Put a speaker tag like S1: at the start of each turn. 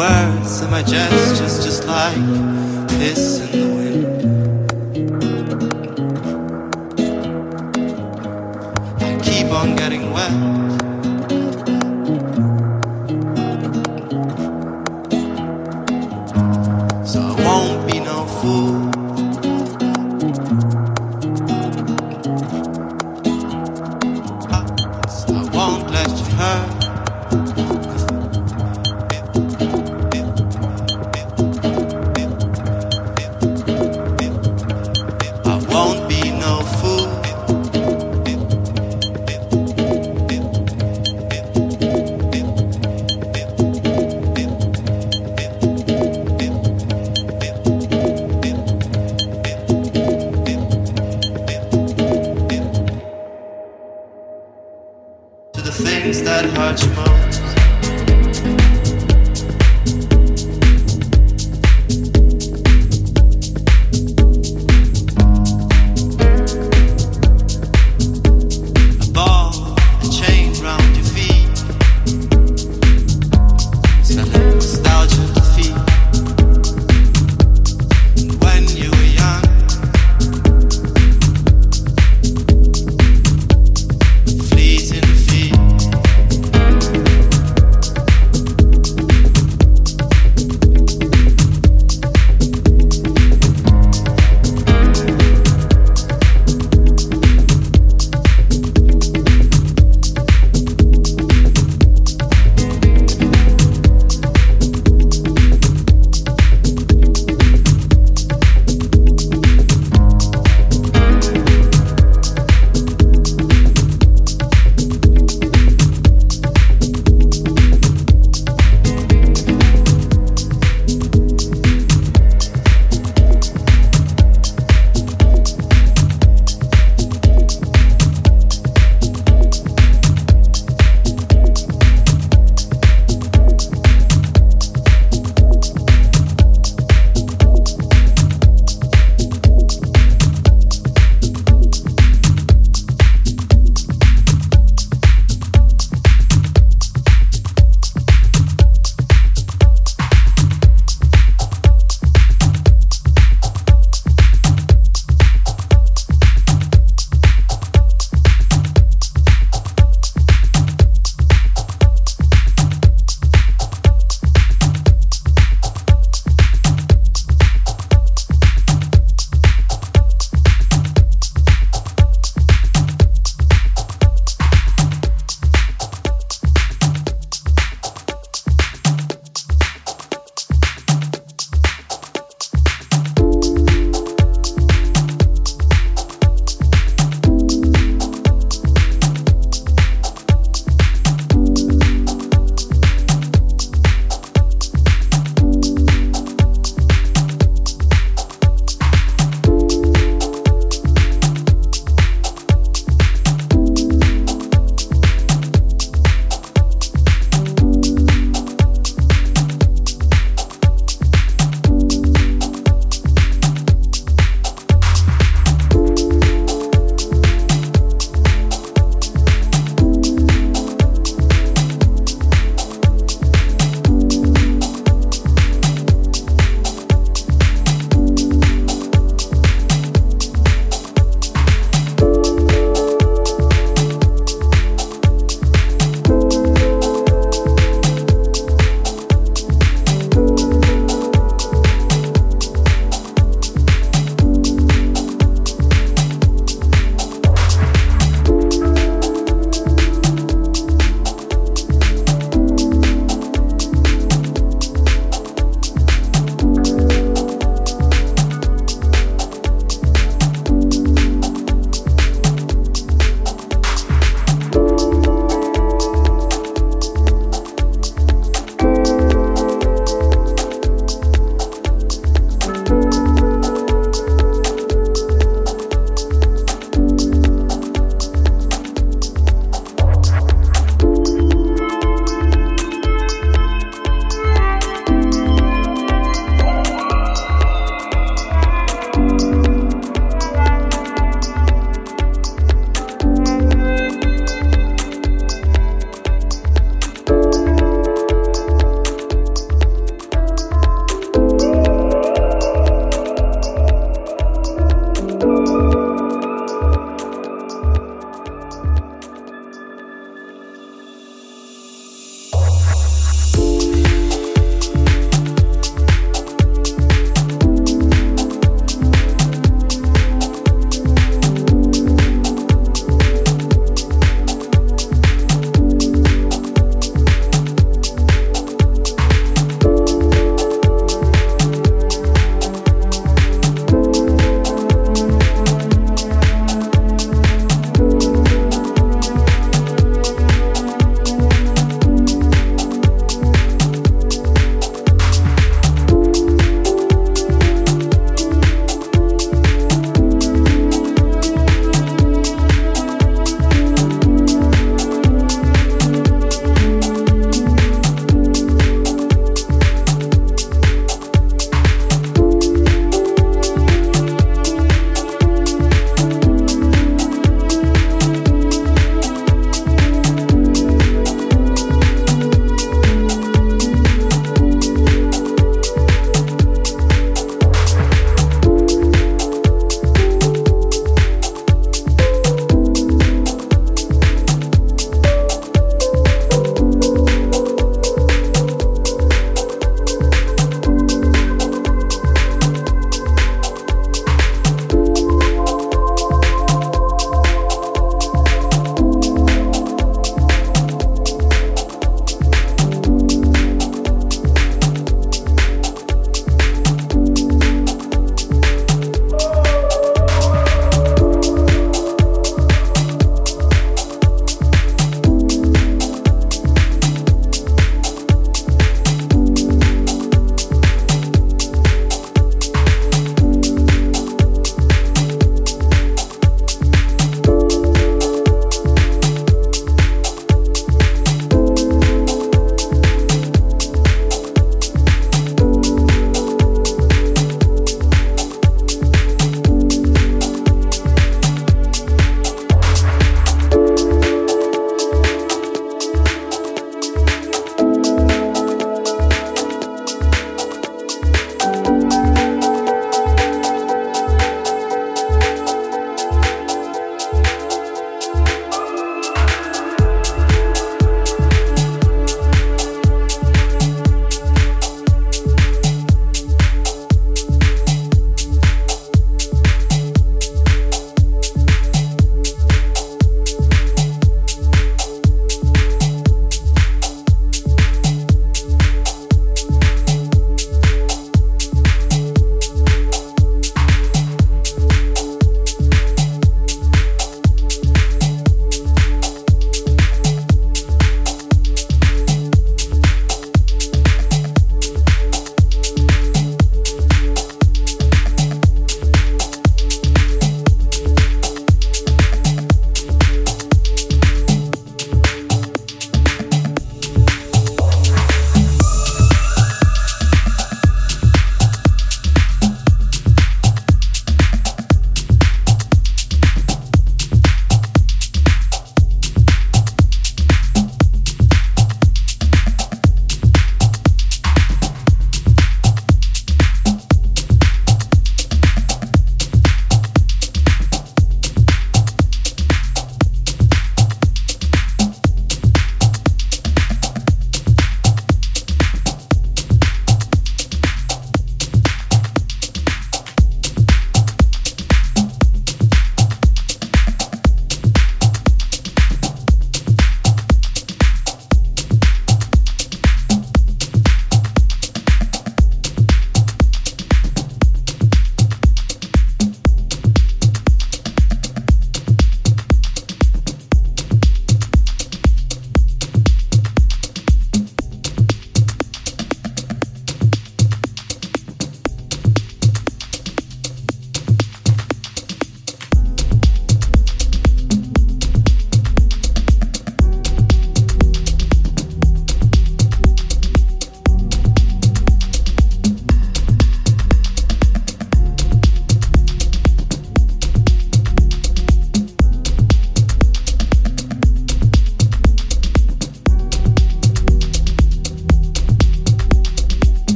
S1: Words and my gestures just like piss